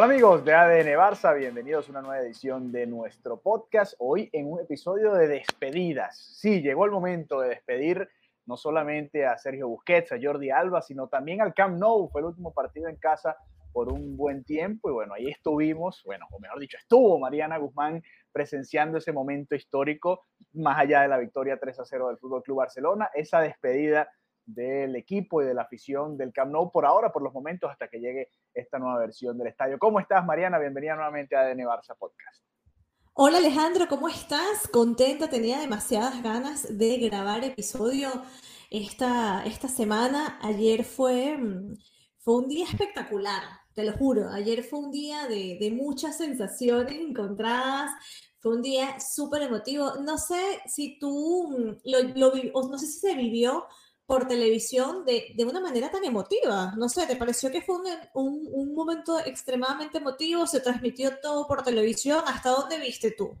Hola amigos de ADN Barça, bienvenidos a una nueva edición de nuestro podcast. Hoy en un episodio de despedidas. Sí, llegó el momento de despedir no solamente a Sergio Busquets, a Jordi Alba, sino también al Camp Nou. Fue el último partido en casa por un buen tiempo y bueno, ahí estuvimos, bueno, o mejor dicho, estuvo Mariana Guzmán presenciando ese momento histórico, más allá de la victoria 3 a 0 del Fútbol Club Barcelona, esa despedida del equipo y de la afición del Camp Nou por ahora, por los momentos, hasta que llegue esta nueva versión del estadio. ¿Cómo estás, Mariana? Bienvenida nuevamente a ADN Barça Podcast. Hola Alejandro, ¿cómo estás? Contenta, tenía demasiadas ganas de grabar episodio esta, esta semana. Ayer fue, mm, fue un día espectacular, te lo juro. Ayer fue un día de, de muchas sensaciones encontradas. Fue un día súper emotivo. No sé si tú mm, lo, lo no sé si se vivió por televisión de, de una manera tan emotiva. No sé, ¿te pareció que fue un, un, un momento extremadamente emotivo? ¿Se transmitió todo por televisión? ¿Hasta dónde viste tú?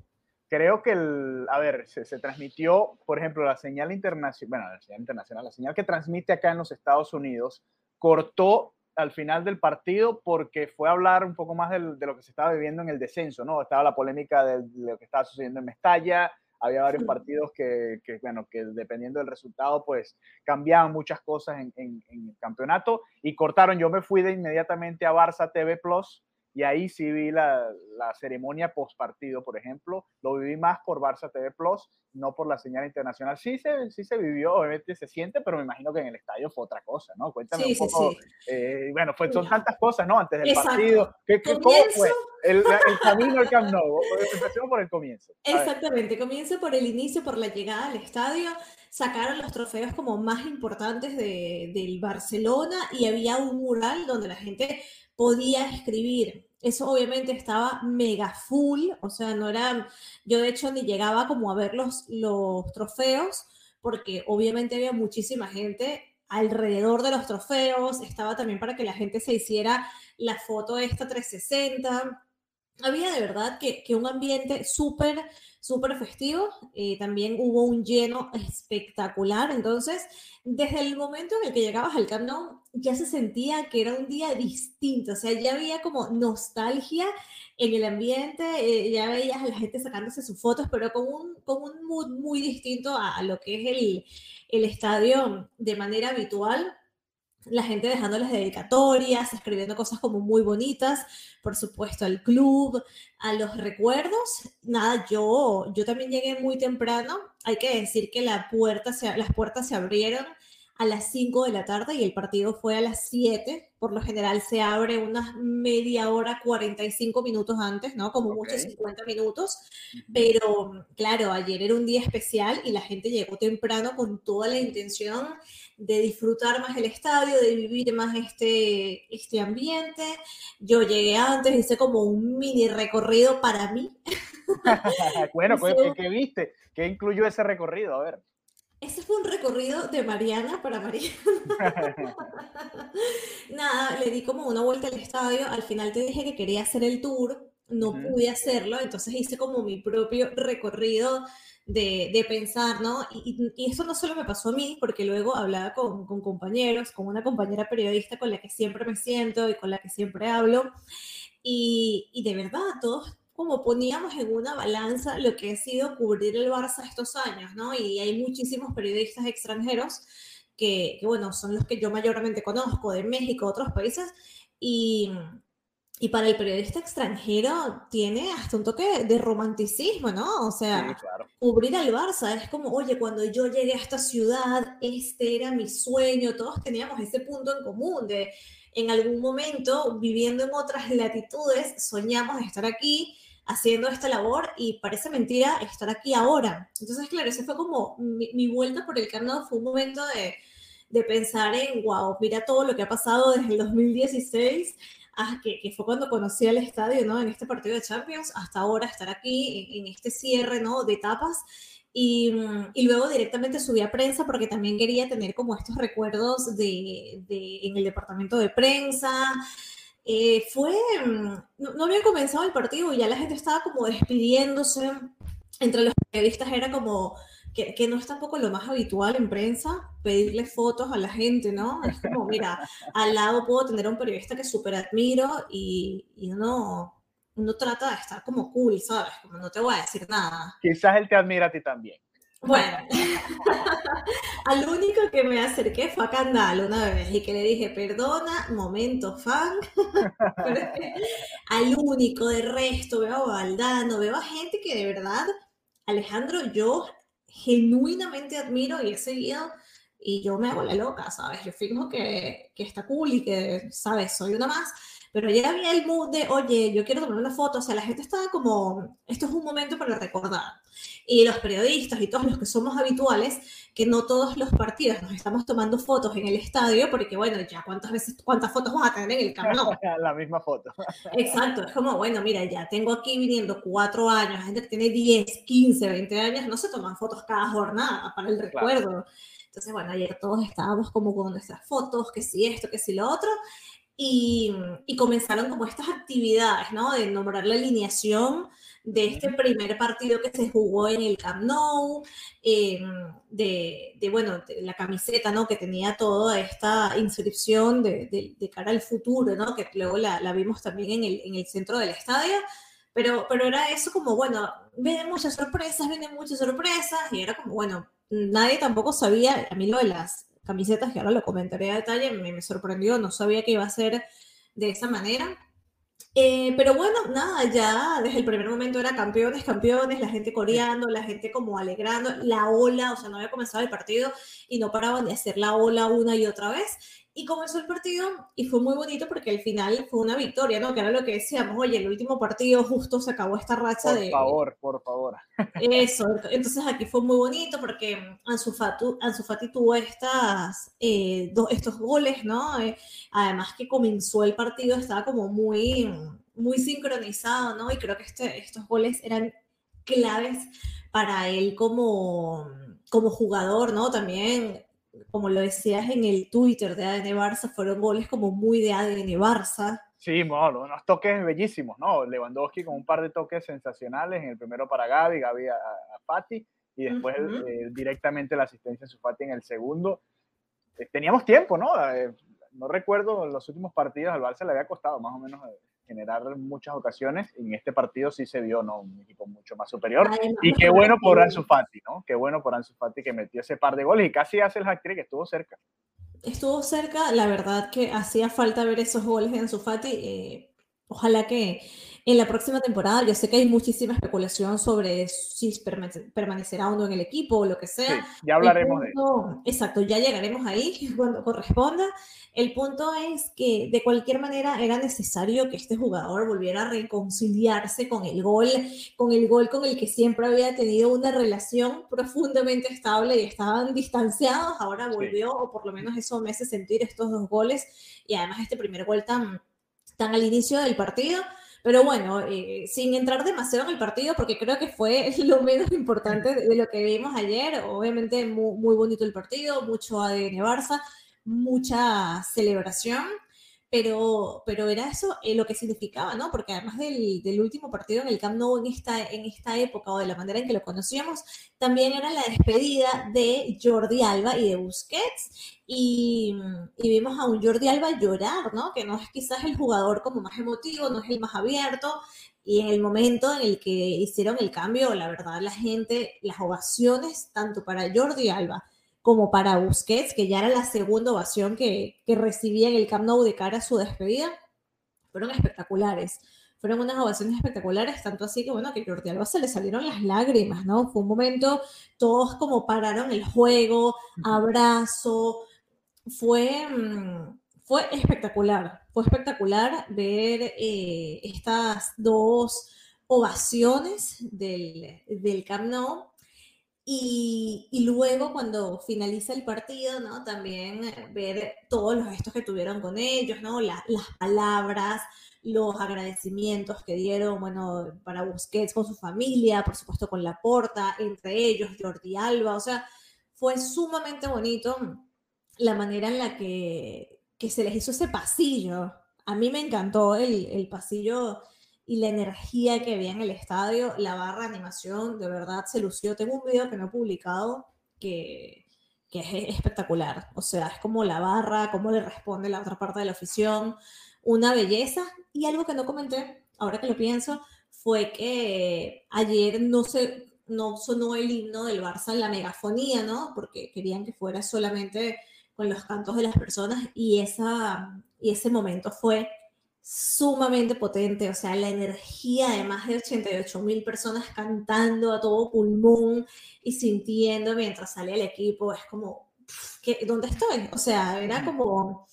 Creo que, el, a ver, se, se transmitió, por ejemplo, la señal internacional, bueno, la señal internacional, la señal que transmite acá en los Estados Unidos, cortó al final del partido porque fue a hablar un poco más del- de lo que se estaba viviendo en el descenso, ¿no? Estaba la polémica de lo que estaba sucediendo en Mestalla, había varios partidos que, que, bueno, que dependiendo del resultado, pues cambiaban muchas cosas en, en- en el campeonato y cortaron. Yo me fui de inmediatamente a Barça TV Plus y ahí sí vi la, la ceremonia post partido, por ejemplo. Lo viví más por Barça TV Plus, no por la señal internacional. Sí se, sí se vivió, obviamente se siente, pero me imagino que en el estadio fue otra cosa, ¿no? Cuéntame Sí, un poco. sí. eh, bueno, fue, son tantas cosas, ¿no? Antes del Exacto. partido. ¿Qué, qué, ¿Cómo Comienzo. fue? El, el camino al Camp Nou. Empecemos por el comienzo. Exactamente, comienza por el inicio, por la llegada al estadio, sacaron los trofeos como más importantes de, del Barcelona y había un mural donde la gente podía escribir. Eso obviamente estaba mega full, o sea, no era, yo de hecho ni llegaba como a ver los, los trofeos, porque obviamente había muchísima gente alrededor de los trofeos, estaba también para que la gente se hiciera la foto esta 360 había de verdad que, que un ambiente súper, súper festivo. eh, también hubo un lleno espectacular. Entonces, desde el momento en el que llegabas al Camp Nou, ya se sentía que era un día distinto. O sea, ya había como nostalgia en el ambiente, eh, ya veías a la gente sacándose sus fotos, pero con un, con un mood muy distinto a, a lo que es el, el estadio de manera habitual la gente dejando las dedicatorias, escribiendo cosas como muy bonitas, por supuesto al club, a los recuerdos. Nada, yo, yo también llegué muy temprano. Hay que decir que la puerta se, las puertas se abrieron a las 5 de la tarde y el partido fue a las 7. Por lo general se abre unas media hora, 45 minutos antes, ¿no? Como mucho Ok. 50 minutos. Pero claro, ayer era un día especial y la gente llegó temprano con toda la intención de disfrutar más el estadio, de vivir más este, este ambiente. Yo llegué antes, hice como un mini recorrido para mí. bueno, Hice ¿qué, qué viste? ¿Qué incluyó ese recorrido? A ver. Ese fue un recorrido de Mariana para Mariana. Nada, le di como una vuelta al estadio. Al final te dije que quería hacer el tour, no pude hacerlo, entonces hice como mi propio recorrido de, de pensar, ¿no? Y, y, y eso no solo me pasó a mí, porque luego hablaba con, con compañeros, con una compañera periodista con la que siempre me siento y con la que siempre hablo, y, y de verdad, todos como poníamos en una balanza lo que ha sido cubrir el Barça estos años, ¿no? Y hay muchísimos periodistas extranjeros que, que, bueno, son los que yo mayormente conozco, de México, otros países, y, y para el periodista extranjero tiene hasta un toque de romanticismo, ¿no? O sea, Sí, claro. cubrir al Barça es como, oye, cuando yo llegué a esta ciudad, este era mi sueño, todos teníamos ese punto en común de en algún momento, viviendo en otras latitudes, soñamos estar aquí, haciendo esta labor y parece mentira estar aquí ahora. Entonces, claro, ese fue como mi, vuelta por el camino, fue un momento de, de, pensar en, wow, mira todo lo que ha pasado desde el 2016, hasta que, que, fue cuando conocí al estadio, ¿no? En este partido de Champions, hasta ahora estar aquí en, en este cierre, ¿no? De etapas. Y, y, luego directamente subí a prensa porque también quería tener como estos recuerdos de, de en el departamento de prensa, eh, fue, mm, no, había comenzado el partido y ya la gente estaba como despidiéndose. Entre los periodistas era como que, que, no es tampoco lo más habitual en prensa pedirle fotos a la gente, ¿no? Es como, mira, al lado puedo tener a un periodista que súper admiro y, y uno, uno trata de estar como cool, ¿sabes? Como no te voy a decir nada. Quizás él te admira a ti también. Bueno, al único que me acerqué fue a Candal una vez y que le dije, perdona, momento fan. al único, de resto, veo a Valdano, veo a gente que de verdad, Alejandro, yo genuinamente admiro y he seguido y yo me hago la loca, ¿sabes? Yo fijo que, que está cool y que, ¿sabes? Soy una más pero ya había el mood de, oye, yo quiero tomar una foto, o sea, la gente estaba como, esto es un momento para recordar. Y los periodistas y todos los que somos habituales, que no todos los partidos nos estamos tomando fotos en el estadio, porque bueno, ya cuántas veces, cuántas fotos vas a tener en el camino. la misma foto. Exacto, es como, bueno, mira, ya tengo aquí viniendo cuatro años, gente que tiene 10, 15, 20 años, no se toman fotos cada jornada para el recuerdo. Entonces, bueno, ayer todos estábamos como con nuestras fotos, que si esto, que si lo otro, y, comenzaron como estas actividades, ¿no? De nombrar la alineación de este primer partido que se jugó en el Camp Nou, em, de, de, bueno, la camiseta, ¿no? Que tenía toda esta inscripción de, de, cara al futuro, ¿no? Que luego la, la, vimos también en el, en el centro del estadio. Pero, pero era eso como, bueno, vienen muchas sorpresas, vienen muchas sorpresas, y era como, bueno, nadie tampoco sabía, a mí lo de las camisetas, que ahora lo comentaré a detalle, me, sorprendió, no sabía que iba a ser de esa manera. Eh, pero bueno, nada, ya desde el primer momento era campeones, campeones, la gente coreando, la gente como alegrando, la ola, o sea, no había comenzado el partido y no paraban de hacer la ola una y otra vez. Y comenzó el partido y fue muy bonito porque al final fue una victoria, ¿no? Que era lo que decíamos, oye, el último partido justo se acabó esta racha de... Por favor, por favor. Eso, entonces aquí fue muy bonito porque Ansu Fati, tuvo estas, eh, estos goles, ¿no? Eh, además que comenzó el partido, estaba como muy, muy sincronizado, ¿no? Y creo que este, estos goles eran claves para él como, como jugador, ¿no? También como lo decías en el Twitter de ADN Barça, fueron goles como muy de ADN Barça. Sí, bueno, unos toques bellísimos, ¿no? Lewandowski con un par de toques sensacionales, en el primero para Gaby, Gaby a, Fati, y después eh, directamente la asistencia de su Fati en el segundo. Eh, teníamos tiempo, ¿no? Eh, no recuerdo, los últimos partidos al Barça le había costado más o menos generar muchas ocasiones. En este partido sí se vio, ¿no? Un equipo mucho más superior. y qué bueno por Ansu Fati, ¿no? Qué bueno por Ansu Fati que metió ese par de goles y casi hace el hat-trick, que estuvo cerca. Estuvo cerca, la verdad que hacía falta ver esos goles de Ansu Fati. Eh, ojalá que en la próxima temporada, yo sé que hay muchísima especulación sobre si permanecerá uno en el equipo o lo que sea. ya hablaremos de eso. Exacto, ya llegaremos ahí cuando corresponda. El punto es que de cualquier manera era necesario que este jugador volviera a reconciliarse con el gol, con el gol con el que siempre había tenido una relación profundamente estable y estaban distanciados. Ahora volvió, o por lo menos eso me hace sentir estos dos goles y además este primer gol tan, tan al inicio del partido pero bueno, eh, sin entrar demasiado en el partido, porque creo que fue lo menos importante de, lo que vimos ayer. Obviamente muy, muy bonito el partido, mucho ADN Barça, mucha celebración pero, pero era eso eh, lo que significaba, ¿no? Porque además del, último partido en el Camp Nou en esta, en esta época o de la manera en que lo conocíamos, también era la despedida de Jordi Alba y de Busquets. Y, y, vimos a un Jordi Alba llorar, ¿no? Que no es quizás el jugador como más emotivo, no es el más abierto. Y en el momento en el que hicieron el cambio, la verdad, la gente, las ovaciones, tanto para Jordi Alba como para Busquets, que ya era la segunda ovación que, que recibía en el Camp Nou de cara a su despedida, fueron espectaculares. Fueron unas ovaciones espectaculares, tanto así que, bueno, que Jordi Alba se le salieron las lágrimas, ¿no? Fue un momento, todos como pararon el juego, abrazo, fue, mm, fue espectacular, fue espectacular ver eh, estas dos ovaciones del, del Camp Nou. Y, luego cuando finaliza el partido, ¿no? También ver todos los gestos que tuvieron con ellos, ¿no? las palabras, los agradecimientos que dieron, bueno, para Busquets con su familia, por supuesto con la Porta, entre ellos Jordi Alba, o sea, fue sumamente bonito la manera en la que, que se les hizo ese pasillo. A mí me encantó el, el pasillo y la energía que había en el estadio, la barra de animación, de verdad se lució. Tengo un video que no he publicado que, que es espectacular. O sea, es como la barra, cómo le responde la otra parte de la afición, una belleza. Y algo que no comenté, ahora que lo pienso, fue que ayer no se no sonó el himno del Barça en la megafonía, ¿no? Porque querían que fuera solamente con los cantos de las personas y, esa, y ese momento fue sumamente potente, o sea, la energía de más de 88 mil personas cantando a todo pulmón y sintiendo mientras sale el equipo, es como, ¿qué, ¿dónde estoy? O sea, era como,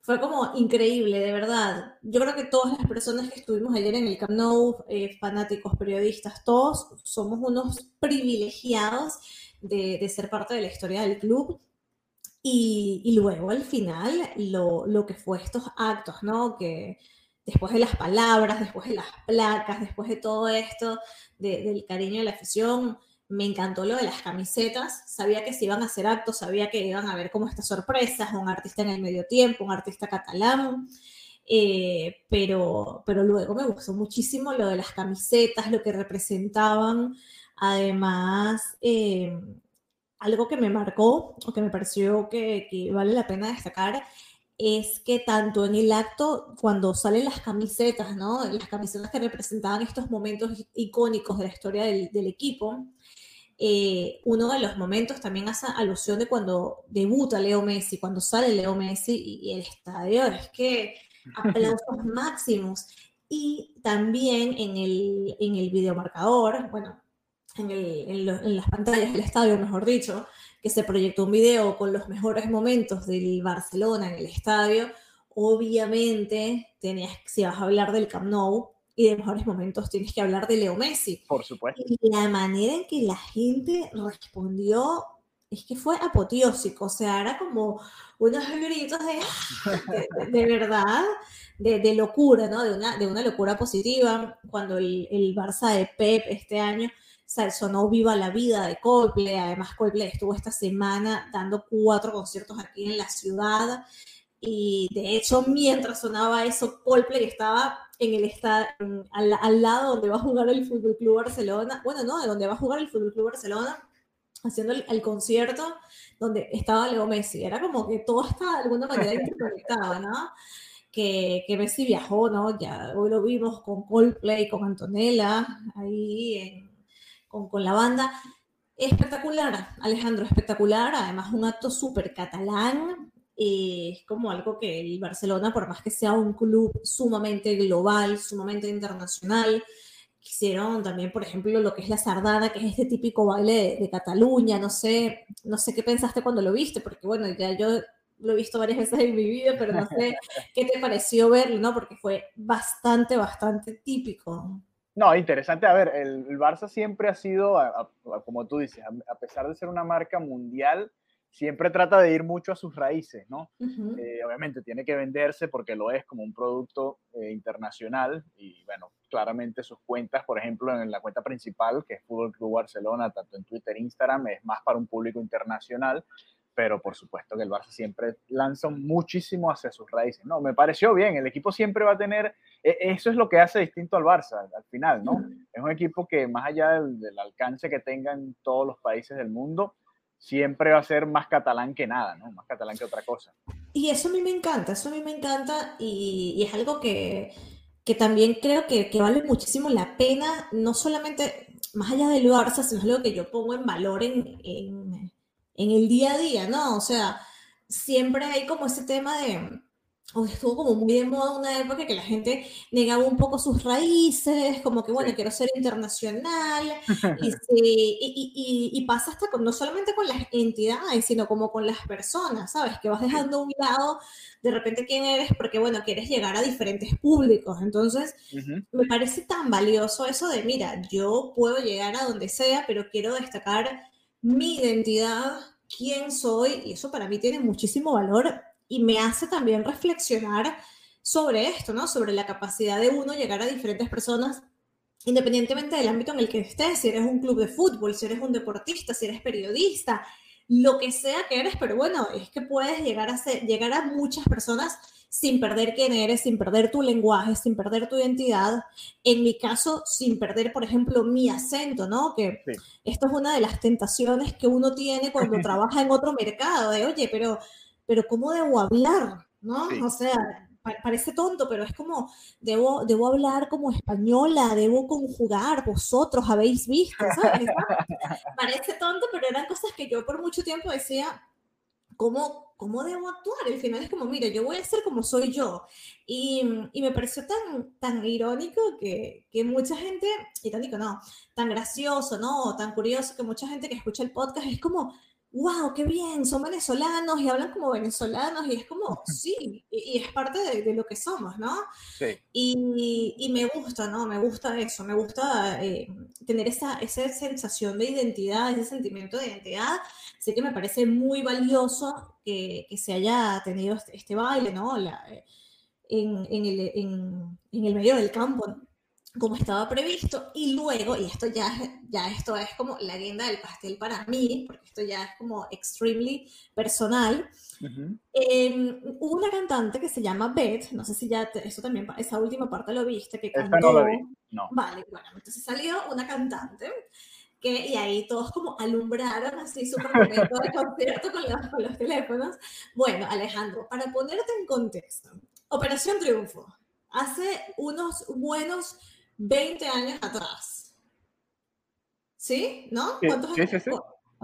fue como increíble, de verdad. Yo creo que todas las personas que estuvimos ayer en el Camp Nou, eh, fanáticos, periodistas, todos somos unos privilegiados de, de ser parte de la historia del club y, luego al final lo, lo, que fue estos actos, ¿no? Que después de las palabras, después de las placas, después de todo esto, del cariño de la afición, me encantó lo de las camisetas. Sabía que se iban a hacer actos, sabía que iban a ver como estas sorpresas, un artista en el medio tiempo, un artista catalán. Eh, pero, pero luego me gustó muchísimo lo de las camisetas, lo que representaban. Además, eh, algo que me marcó o que me pareció que, vale la pena destacar es que tanto en el acto, cuando salen las camisetas, ¿no? Las camisetas que representaban estos momentos icónicos de la historia del, equipo, eh, uno de los momentos también hace alusión de cuando debuta Leo Messi, cuando sale Leo Messi y, el estadio, es que aplausos máximos. Y también en el, en el videomarcador, bueno, en, las pantallas del estadio, mejor dicho, que se proyectó un video con los mejores momentos del Barcelona en el estadio, obviamente tenías, si vas a hablar del Camp Nou y de mejores momentos, tienes que hablar de Leo Messi. Por supuesto. Y la manera en que la gente respondió es que fue apoteósico, o sea, era como unos gritos de, de, verdad, de, de, locura, ¿no? De una, de una locura positiva, cuando el, el Barça de Pep este año sonó Viva la Vida de Coldplay. Además, Coldplay estuvo esta semana dando cuatro conciertos aquí en la ciudad. Y de hecho, mientras sonaba eso, Coldplay estaba en el estadio, al, al, lado donde va a jugar el Fútbol Club Barcelona. Bueno, no, de donde va a jugar el Fútbol Club Barcelona, haciendo el, el, concierto donde estaba Leo Messi. Era como que todo estaba de alguna manera interconectado, ¿no? Que, que, Messi viajó, ¿no? Ya hoy lo vimos con Coldplay, con Antonella, ahí en, con, la banda. Espectacular, Alejandro, espectacular. Además, un acto súper catalán. Eh, es como algo que el Barcelona, por más que sea un club sumamente global, sumamente internacional, quisieron también, por ejemplo, lo que es la sardana, que es este típico baile de, Cataluña. No sé, no sé qué pensaste cuando lo viste, porque bueno, ya yo lo he visto varias veces en mi vida, pero no sé qué te pareció verlo, ¿no? Porque fue bastante, bastante típico. No, interesante. A ver, el, Barça siempre ha sido, como tú dices, a, pesar de ser una marca mundial, siempre trata de ir mucho a sus raíces, ¿no? Eh, obviamente tiene que venderse porque lo es como un producto eh, internacional y, bueno, claramente sus cuentas, por ejemplo, en la cuenta principal, que es Fútbol Club Barcelona, tanto en Twitter e Instagram, es más para un público internacional, pero por supuesto que el Barça siempre lanza muchísimo hacia sus raíces. No, me pareció bien, el equipo siempre va a tener, eso es lo que hace distinto al Barça al final, ¿no? Es un equipo que más allá del, alcance que tenga en todos los países del mundo, siempre va a ser más catalán que nada, ¿no? Más catalán que otra cosa. Y eso a mí me encanta, eso a mí me encanta y, y es algo que, que también creo que, que, vale muchísimo la pena, no solamente más allá del Barça, sino es algo que yo pongo en valor en, en en el día a día, ¿no? O sea, siempre hay como ese tema de, o estuvo como muy de moda una época que la gente negaba un poco sus raíces, como que, bueno, quiero ser internacional, y, y, pasa hasta con, no solamente con las entidades, sino como con las personas, ¿sabes? Que vas dejando a un lado de repente quién eres porque, bueno, quieres llegar a diferentes públicos. Entonces, me parece tan valioso eso de, mira, yo puedo llegar a donde sea, pero quiero destacar mi identidad, quién soy, y eso para mí tiene muchísimo valor y me hace también reflexionar sobre esto, ¿no? Sobre la capacidad de uno llegar a diferentes personas independientemente del ámbito en el que estés, si eres un club de fútbol, si eres un deportista, si eres periodista, lo que sea que eres, pero bueno, es que puedes llegar a, ser, llegar a muchas personas sin perder quién eres, sin perder tu lenguaje, sin perder tu identidad. En mi caso, sin perder, por ejemplo, mi acento, ¿no? Que esto es una de las tentaciones que uno tiene cuando trabaja en otro mercado, de, oye, pero pero ¿cómo debo hablar? ¿No? O sea, parece tonto, pero es como, debo, debo hablar como española, debo conjugar, vosotros habéis visto, ¿sabes? parece tonto, pero eran cosas que yo por mucho tiempo decía, ¿cómo, cómo debo actuar? Al final es como, mira, yo voy a ser como soy yo. Y, y me pareció tan, tan irónico que, que, mucha gente, irónico no, tan gracioso, ¿no? Tan curioso que mucha gente que escucha el podcast es como, wow, qué bien, son venezolanos y hablan como venezolanos y es como, sí, y, es parte de, lo que somos, ¿no? Sí. Y, y, me gusta, ¿no? Me gusta eso, me gusta eh, tener esa, esa sensación de identidad, ese sentimiento de identidad. Sé que me parece muy valioso que, que se haya tenido este, este baile, ¿no? La, eh, en, en, el, en, en el medio del campo como estaba previsto y luego, y esto ya, ya esto es como la guinda del pastel para mí, porque esto ya es como extremely personal, em, hubo una cantante que se llama Beth, no sé si ya, eso también, esa última parte lo viste, que cantó. No no. Vale, bueno, entonces salió una cantante que, y ahí todos como alumbraron así súper momento de concierto con los, con los teléfonos. Bueno, Alejandro, para ponerte en contexto, Operación Triunfo, hace unos buenos 20 años atrás. ¿Sí? ¿No? ¿Cuántos sí, sí, sí.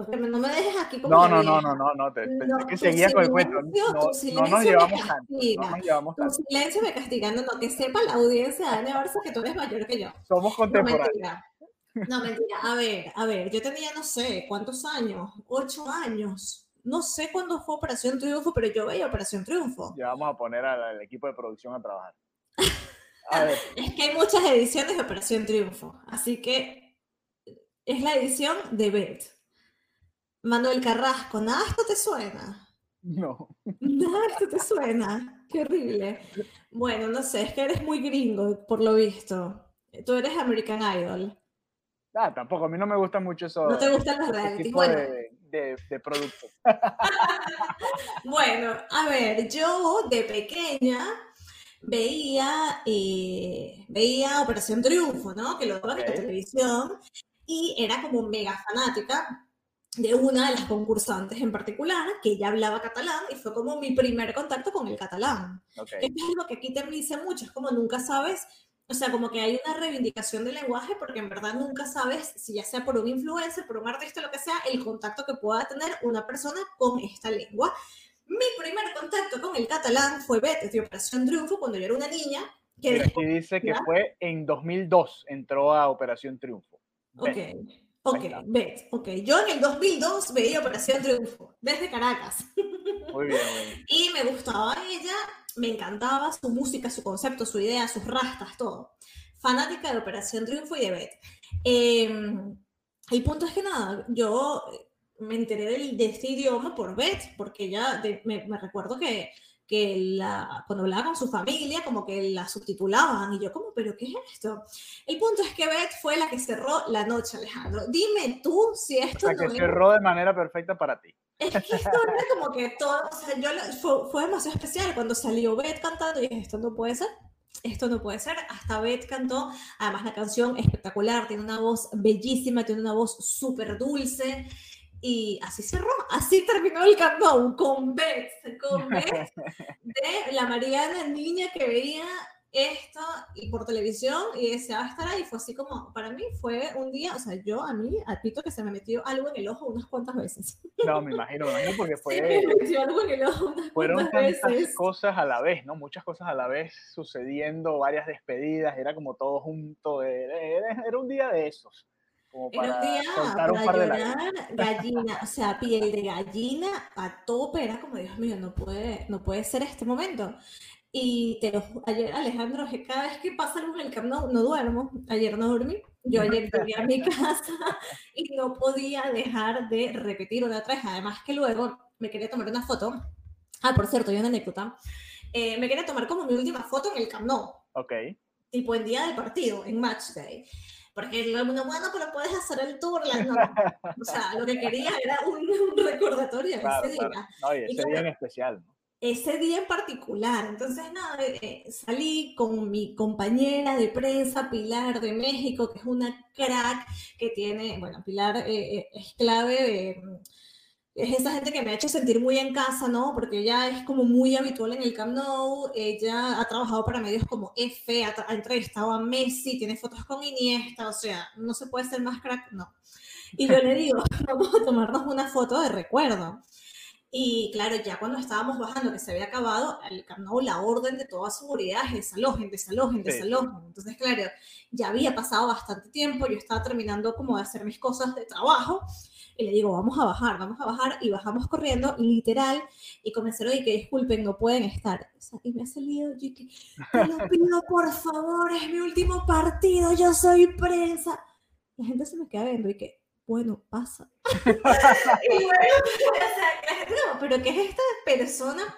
No me dejes aquí como. No, no, no, no, no, no, te, no, que seguía con el cuento. No, no nos llevamos tanto. No nos llevamos tanto. Tu silencio me castiga. No, no, que sepa la audiencia de Ana Barça que tú eres mayor que yo. Somos contemporáneos. No, mentira. A ver, a ver, yo tenía, no sé, ¿cuántos años? Ocho años. No sé cuándo fue Operación Triunfo, pero yo veía Operación Triunfo. Ya vamos a poner al equipo de producción a trabajar. Es que hay muchas ediciones de Operación Triunfo, así que es la edición de Bet. Manuel Carrasco, nada esto te suena. No. Nada esto te suena. Qué horrible. Bueno, no sé, es que eres muy gringo, por lo visto. Tú eres American Idol. Ah, tampoco, a mí no me gusta mucho eso. No te gustan los reality. Bueno. De, de, de productos. bueno, a ver, yo de pequeña veía, eh, veía Operación Triunfo, ¿no? Que lo daba en la televisión y era como mega fanática de una de las concursantes en particular, que ella hablaba catalán y fue como mi primer contacto con el catalán. Okay. es algo que aquí te dice mucho, es como nunca sabes, o sea, como que hay una reivindicación del lenguaje porque en verdad nunca sabes si ya sea por un influencer, por un artista, lo que sea, el contacto que pueda tener una persona con esta lengua. Mi primer contacto con el catalán fue Bet de Operación Triunfo cuando yo era una niña. Que aquí dice que fue en 2002 entró a Operación Triunfo. Ok, ok, Bet, ok. Yo en el 2002 veía Operación Triunfo desde Caracas. Muy bien, muy bien. Y me gustaba ella, me encantaba su música, su concepto, su idea, sus rastas, todo. Fanática de Operación Triunfo y de Bet. Eh, el punto es que nada, yo me enteré del, de este idioma por Beth, porque ya me, me, recuerdo que, que la, cuando hablaba con su familia, como que la subtitulaban, y yo como, ¿pero qué es esto? El punto es que Beth fue la que cerró la noche, Alejandro. Dime tú si esto... O sea, que cerró de manera perfecta para ti. Es que esto era como que todo, o sea, yo, fue, fue demasiado especial cuando salió Beth cantando, y dije, esto no puede ser esto no puede ser. Hasta Beth cantó, además la canción espectacular, tiene una voz bellísima, tiene una voz súper dulce. Y así cerró, así terminó el countdown con Beth, con Beth de la Mariana niña que veía esto y por televisión y deseaba estar ahí. Fue así como, para mí fue un día, o sea, yo a mí, admito que se me metió algo en el ojo unas cuantas veces. No, me imagino, me imagino porque fue... Se me metió algo en el ojo unas fueron cuantas tantas veces. cosas a la vez, ¿no? Muchas cosas a la vez sucediendo, varias despedidas, era como todo junto, era, era- era un día de esos. Como Era un para día soltar un para par de llorar, gallina, o sea, piel de gallina a tope, era como, Dios mío, no puede, no puede ser este momento. Y te lo ayer, Alejandro, cada vez que pasa algo en el Camp Nou, no duermo, ayer no dormí, yo ayer llegué a mi casa y no podía dejar de repetir una otra vez, además que luego me quería tomar una foto, ah, por cierto, hay una anécdota, Eh, me quería tomar como mi última foto en el Camp Nou, Ok. tipo en día del partido, en match day. Porque todo el mundo, bueno, pero puedes hacer el tour. La, no. O sea, lo que quería era un, un recordatorio de Claro, ese día. No, y ese día en especial. ¿no? Ese día en particular. Entonces, nada, eh, eh, salí con mi compañera de prensa, Pilar de México, que es una crack que tiene, bueno, Pilar eh, es clave. eh, es esa gente que me ha hecho sentir muy en casa, ¿no? Porque ella es como muy habitual en el Camp Nou, ella ha trabajado para medios como F, ha, ha entrevistado a Messi, tiene fotos con Iniesta, o sea, no se puede ser más crack, no. Y yo le digo, vamos a tomarnos una foto de recuerdo. Y claro, ya cuando estábamos bajando, que se había acabado, el Camp Nou, la orden de toda seguridad es desalojen, desalojen, Sí. desalojen. Entonces, claro, ya había pasado bastante tiempo, yo estaba terminando como de hacer mis cosas de trabajo, y le digo, vamos a bajar, vamos a bajar, y bajamos corriendo, literal, y comenzaron y que disculpen, no pueden estar. O sea, y me ha salido, yo que, te lo pido por favor, es mi último partido, yo soy prensa. La gente se me queda viendo y que, bueno, pasa. y luego, o sea, la gente, no, pero ¿qué es esta persona?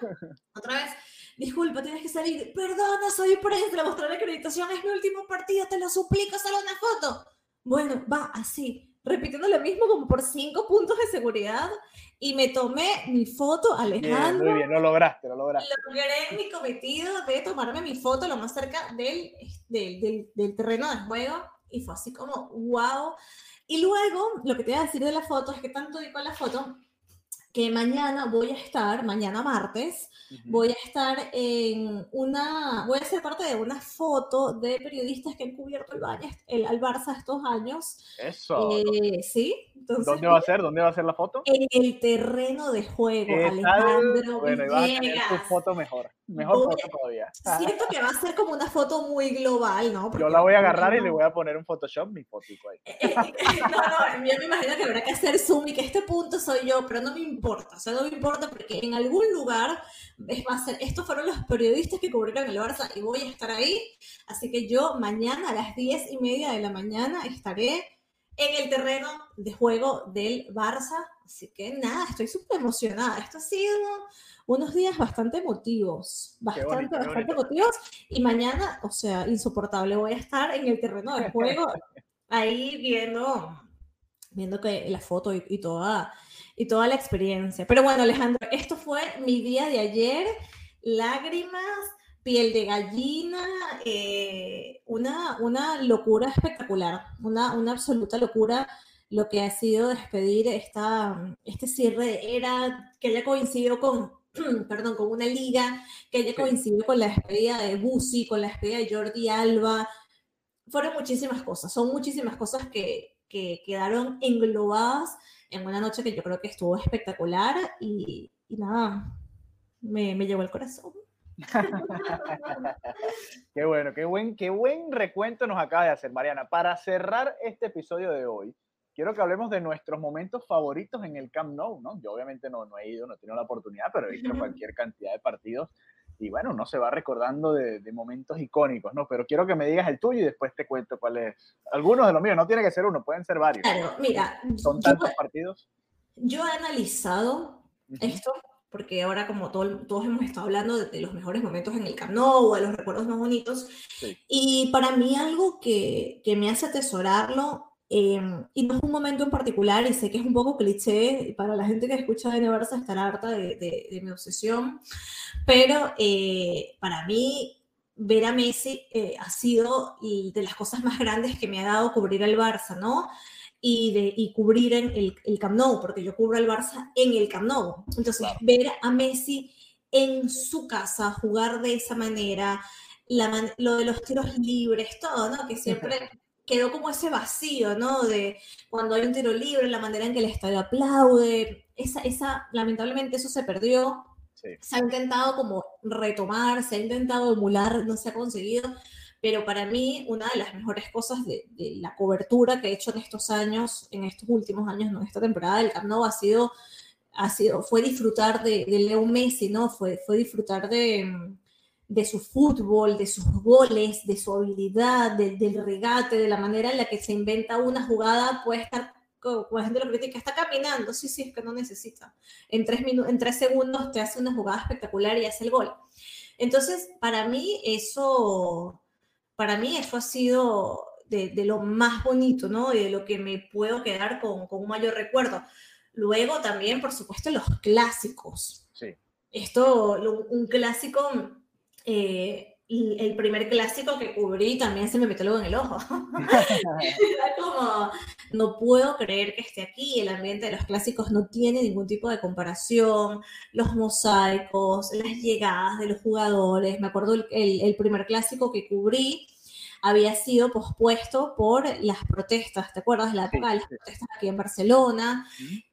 Otra vez, disculpa, tienes que salir. Perdona, soy prensa, le mostré la acreditación, es mi último partido, te lo suplico, solo una foto. Bueno, va así, repitiendo lo mismo como por cinco puntos de seguridad y me tomé mi foto, Bien, Alejandro. muy bien, lo lograste, lo lograste. Logré mi cometido de tomarme mi foto lo más cerca del, del, del, del terreno de juego y fue así como, wow. Y luego, lo que te voy a decir de la foto es que tanto di con la foto que mañana voy a estar, mañana martes, Ujú. voy a estar en una, voy a ser parte de una foto de periodistas que han cubierto el, el, al Barça estos años. Eso. Eh, sí, entonces ¿Dónde va a ser? ¿Dónde va a ser la foto? en el terreno de juego. Alejandro Bueno, y vas a tener tu foto mejor. Mejor Voy foto todavía. Siento que va a ser como una foto muy global, ¿no? Yo la voy a agarrar y no- le voy a poner un Photoshop mi fotico ahí. no, no, yo me imagino que habrá que hacer zoom y que este punto soy yo, pero no me importa, o sea, no me importa porque en algún lugar es- va a ser, estos fueron los periodistas que cubrieron el Barça y voy a estar ahí, así que yo mañana a las diez y media de la mañana estaré en el terreno de juego del Barça, así que nada, estoy súper emocionada, esto ha sido unos días bastante emotivos, bastante, bonito, bastante emotivos, y mañana, o sea, insoportable, voy a estar en el terreno de juego ahí viendo, viendo que la foto y, y toda, y toda la experiencia. Pero bueno, Alejandro, esto fue mi día de ayer, lágrimas, piel de gallina, eh, una, una locura espectacular, una, una absoluta locura lo que ha sido despedir esta, este cierre era que haya coincidido con, perdón, con una liga, que haya Sí. coincidido con la despedida de Busi, con la despedida de Jordi Alba, fueron muchísimas cosas, son muchísimas cosas que, que quedaron englobadas en una noche que yo creo que estuvo espectacular y, y nada, me, me llegó el corazón. Qué bueno, qué buen, qué buen recuento nos acaba de hacer Mariana. Para cerrar este episodio de hoy, quiero que hablemos de nuestros momentos favoritos en el Camp Nou, ¿no? Yo obviamente no, no he ido, no he tenido la oportunidad, pero he visto cualquier cantidad de partidos y bueno, uno se va recordando de, de momentos icónicos, ¿no? Pero quiero que me digas el tuyo y después te cuento cuál es. Algunos de los míos, no tiene que ser uno, pueden ser varios. Claro, mira, Son yo, tantos partidos. yo he analizado esto, porque ahora como todo- todos hemos estado hablando de, de los mejores momentos en el Camp Nou, de los recuerdos más bonitos, Sí. y para mí algo que, que me hace atesorarlo, eh, y no es un momento en particular, y sé que es un poco cliché, para la gente que escucha de Barça estará harta de, de- de mi obsesión, pero eh, para mí ver a Messi eh, ha sido y de las cosas más grandes que me ha dado cubrir el Barça, ¿no? y, de, y cubrir en el, el Camp Nou, porque yo cubro al Barça en el Camp Nou. Entonces, Claro. ver a Messi en su casa jugar de esa manera, lo de los tiros libres, todo, ¿no? Que siempre quedó como ese vacío, ¿no? De cuando hay un tiro libre, la manera en que el estadio aplaude, esa, esa, lamentablemente eso se perdió. Se ha intentado como retomar, se ha intentado emular, no se ha conseguido, pero para mí una de las mejores cosas de, la cobertura que he hecho en estos años, en estos últimos años, en esta temporada del Camp Nou ha sido, ha sido fue disfrutar de, de Leo Messi, ¿no? Fue, fue disfrutar de, de su fútbol, de sus goles, de su habilidad, del regate, de la manera en la que se inventa una jugada, puede estar, como la gente lo critica, está caminando, sí, sí, es que no necesita. En tres, en tres segundos te hace una jugada espectacular y hace el gol. Entonces, para mí eso, para mí eso ha sido de, lo más bonito, ¿no? Y de lo que me puedo quedar con, con un mayor recuerdo. Luego también, por supuesto, los clásicos. Sí. Esto, un clásico eh, el primer clásico que cubrí también se me metió luego en el ojo. Era como, no puedo creer que esté aquí, el ambiente de los clásicos no tiene ningún tipo de comparación, los mosaicos, las llegadas de los jugadores, me acuerdo el, el primer clásico que cubrí, había sido pospuesto por las protestas, ¿te acuerdas? La época de las protestas aquí en Barcelona,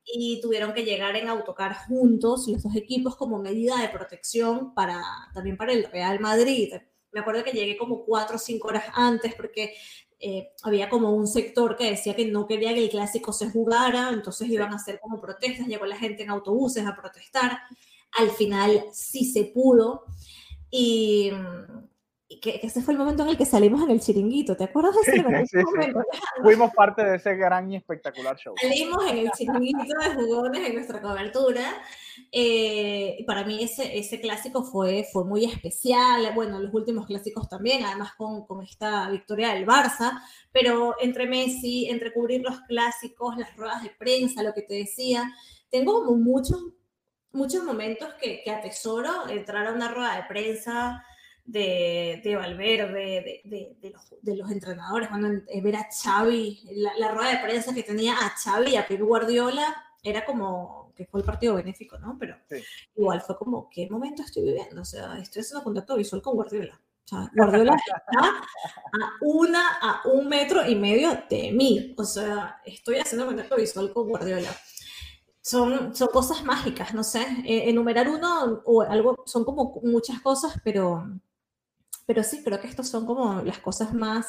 y tuvieron que llegar en autocar juntos los dos equipos como medida de protección para, también para el Real Madrid. Me acuerdo que llegué como cuatro o cinco horas antes porque eh, había como un sector que decía que no quería que el clásico se jugara, entonces iban a hacer como protestas, llegó la gente en autobuses a protestar. Al final sí se pudo. Y, que, ese fue el momento en el que salimos en el chiringuito, ¿te acuerdas de ese, momento? Fuimos parte de ese gran y espectacular show. Salimos en el chiringuito de jugones en nuestra cobertura. Eh, para mí ese, ese clásico fue, fue muy especial, bueno, los últimos clásicos también, además con, con esta victoria del Barça, pero entre Messi, entre cubrir los clásicos, las ruedas de prensa, lo que te decía, tengo como muchos, muchos momentos que, que atesoro, entrar a una rueda de prensa, de, de Valverde, de, de, los, de, los, entrenadores, cuando ver a Xavi, la, rueda de prensa que tenía a Xavi y a Pep Guardiola, era como que fue el partido benéfico, ¿no? Pero igual fue como, ¿qué momento estoy viviendo? O sea, estoy haciendo contacto visual con Guardiola. O sea, Guardiola está a una, a un metro y medio de mí. O sea, estoy haciendo contacto visual con Guardiola. Son, son cosas mágicas, no sé. Eh, enumerar uno o algo, son como muchas cosas, pero, pero sí, creo que estas son como las cosas más,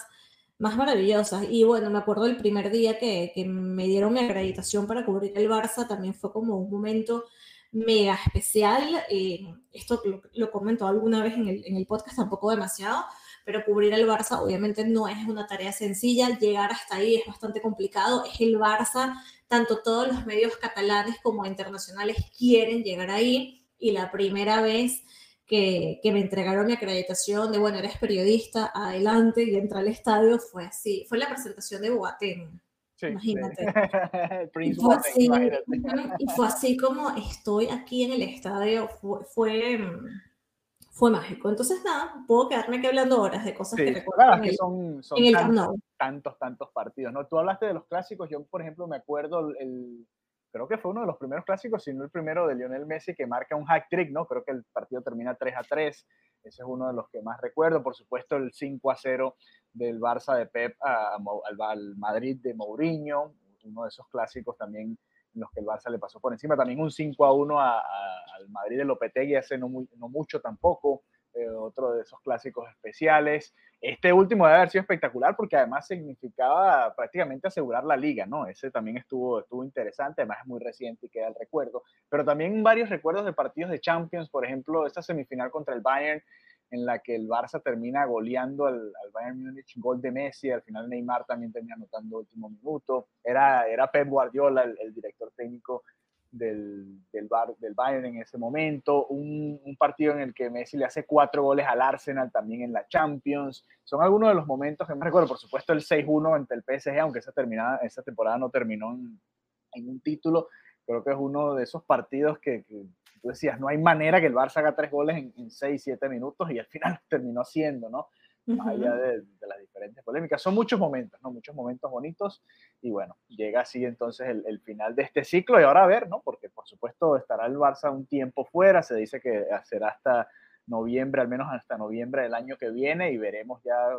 más maravillosas. Y bueno, me acuerdo el primer día que, que me dieron mi acreditación para cubrir el Barça, también fue como un momento mega especial. Eh, esto lo, lo comento alguna vez en el, en el podcast, tampoco demasiado, pero cubrir el Barça obviamente no es una tarea sencilla, llegar hasta ahí es bastante complicado, es el Barça, tanto todos los medios catalanes como internacionales quieren llegar ahí y la primera vez que, me entregaron mi acreditación de, bueno, eres periodista, adelante, y entra al estadio, fue así. Fue la presentación de Boateng. Imagínate. y, fue así, y fue así como estoy aquí en el estadio, fue, fue, mágico. Entonces, nada, puedo quedarme aquí hablando horas de cosas que recuerdo en, son, son tantos, tantos, tantos, partidos. ¿no? Tú hablaste de los clásicos, yo por ejemplo me acuerdo el, creo que fue uno de los primeros clásicos, si no el primero de Lionel Messi que marca un hack trick, ¿no? Creo que el partido termina 3 a 3. Ese es uno de los que más recuerdo. Por supuesto, el 5 a 0 del Barça de Pep al, Madrid de Mourinho, uno de esos clásicos también en los que el Barça le pasó por encima. También un 5 a 1 al Madrid de Lopetegui hace no, no mucho tampoco. Eh, otro de esos clásicos especiales. Este último debe haber sido espectacular porque además significaba prácticamente asegurar la liga, ¿no? Ese también estuvo, estuvo interesante, además es muy reciente y queda el recuerdo. Pero también varios recuerdos de partidos de Champions, por ejemplo, esta semifinal contra el Bayern, en la que el Barça termina goleando al, Bayern Múnich, gol de Messi, al final Neymar también termina anotando último minuto. Era, era Pep Guardiola, el director técnico del, del, Bar, del Bayern en ese momento, un, un, partido en el que Messi le hace cuatro goles al Arsenal también en la Champions. Son algunos de los momentos que me recuerdo, por supuesto el 6-1 ante el PSG, aunque esa, terminada, esa temporada no terminó en, en, un título, creo que es uno de esos partidos que, tú decías, no hay manera que el Barça haga tres goles en, en 6, 7 minutos y al final terminó siendo, ¿no? Más allá de, las diferentes polémicas. Son muchos momentos, ¿no? Muchos momentos bonitos y bueno, llega así entonces el, final de este ciclo y ahora a ver, ¿no? Porque por supuesto estará el Barça un tiempo fuera, se dice que será hasta noviembre, al menos hasta noviembre del año que viene y veremos ya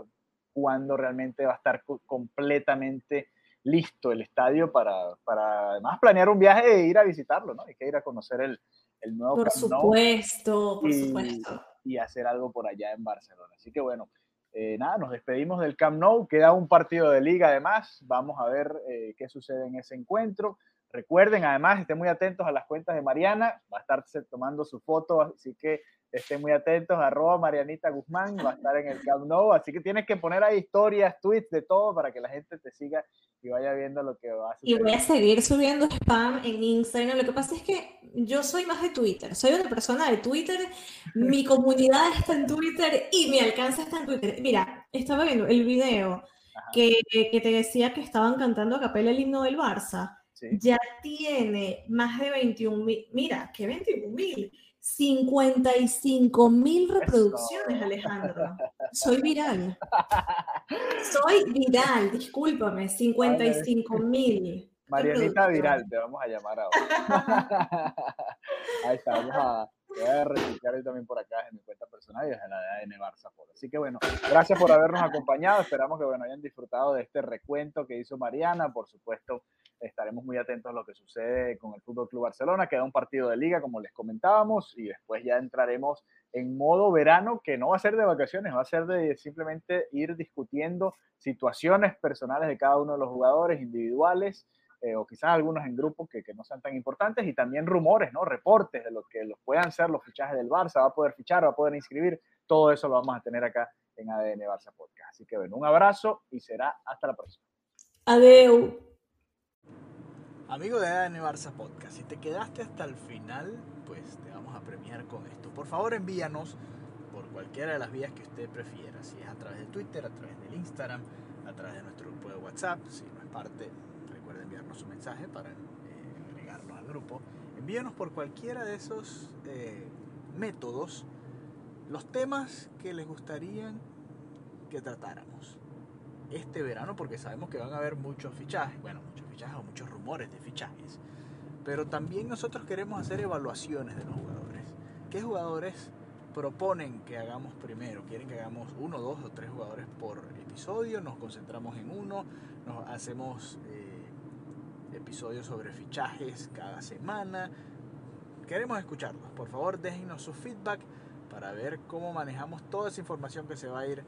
cuándo realmente va a estar completamente listo el estadio para, para además planear un viaje e ir a visitarlo, ¿no? Hay que ir a conocer el, el nuevo Por supuesto, por y, supuesto. Y hacer algo por allá en Barcelona. Así que bueno, eh, nada, nos despedimos del Camp Nou. Queda un partido de liga además. Vamos a ver eh, qué sucede en ese encuentro. Recuerden, además, estén muy atentos a las cuentas de Mariana. Va a estarse tomando su foto, así que estén muy atentos. Arroba Marianita Guzmán va a estar en el Camp Nou. Así que tienes que poner ahí historias, tweets, de todo para que la gente te siga y vaya viendo lo que va a suceder. Y voy a seguir subiendo spam en Instagram. Lo que pasa es que yo soy más de Twitter. Soy una persona de Twitter. Mi comunidad está en Twitter y mi alcance está en Twitter. Mira, estaba viendo el video que, que, te decía que estaban cantando a capela el himno del Barça. Ya tiene más de 21 mil. Mira, que 21 mil. 55 mil reproducciones, Alejandro. Soy viral. Soy viral, discúlpame, 55 mil. Marianita Viral, te vamos a llamar ahora. Ahí está, vamos a, voy a replicar también por acá en mi cuenta personal y desde la de ADN Barça Así que bueno, gracias por habernos acompañado. Esperamos que bueno, hayan disfrutado de este recuento que hizo Mariana. Por supuesto, estaremos muy atentos a lo que sucede con el Fútbol Club Barcelona. Queda un partido de liga, como les comentábamos, y después ya entraremos en modo verano, que no va a ser de vacaciones, va a ser de simplemente ir discutiendo situaciones personales de cada uno de los jugadores individuales. Eh, o quizás algunos en grupos que, no sean tan importantes, y también rumores, ¿no? Reportes de lo que los puedan ser los fichajes del Barça, va a poder fichar, va a poder inscribir, todo eso lo vamos a tener acá en ADN Barça Podcast. Así que bueno, un abrazo y será hasta la próxima. Adiós. Amigo de ADN Barça Podcast, si te quedaste hasta el final, pues te vamos a premiar con esto. Por favor, envíanos por cualquiera de las vías que usted prefiera, si es a través de Twitter, a través del Instagram, a través de nuestro grupo de WhatsApp, si no es parte, recuerde enviarnos un mensaje para eh, agregarnos al grupo. Envíanos por cualquiera de esos eh, métodos los temas que les gustaría que tratáramos este verano, porque sabemos que van a haber muchos fichajes, bueno, fichajes o muchos rumores de fichajes, pero también nosotros queremos hacer evaluaciones de los jugadores. ¿Qué jugadores proponen que hagamos primero? ¿Quieren que hagamos uno, dos o tres jugadores por episodio? ¿Nos concentramos en uno? ¿Nos hacemos eh, episodios sobre fichajes cada semana? Queremos escucharlos. Por favor, déjenos su feedback para ver cómo manejamos toda esa información que se va a ir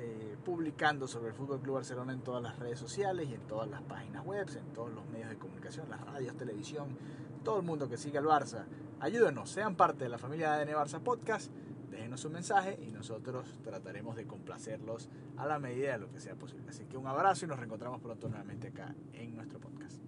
eh, publicando sobre el Fútbol Club Barcelona en todas las redes sociales y en todas las páginas web, en todos los medios de comunicación, las radios, televisión, todo el mundo que siga al Barça. Ayúdenos, sean parte de la familia de ADN Barça Podcast, déjenos un mensaje y nosotros trataremos de complacerlos a la medida de lo que sea posible. Así que un abrazo y nos reencontramos pronto nuevamente acá en nuestro podcast.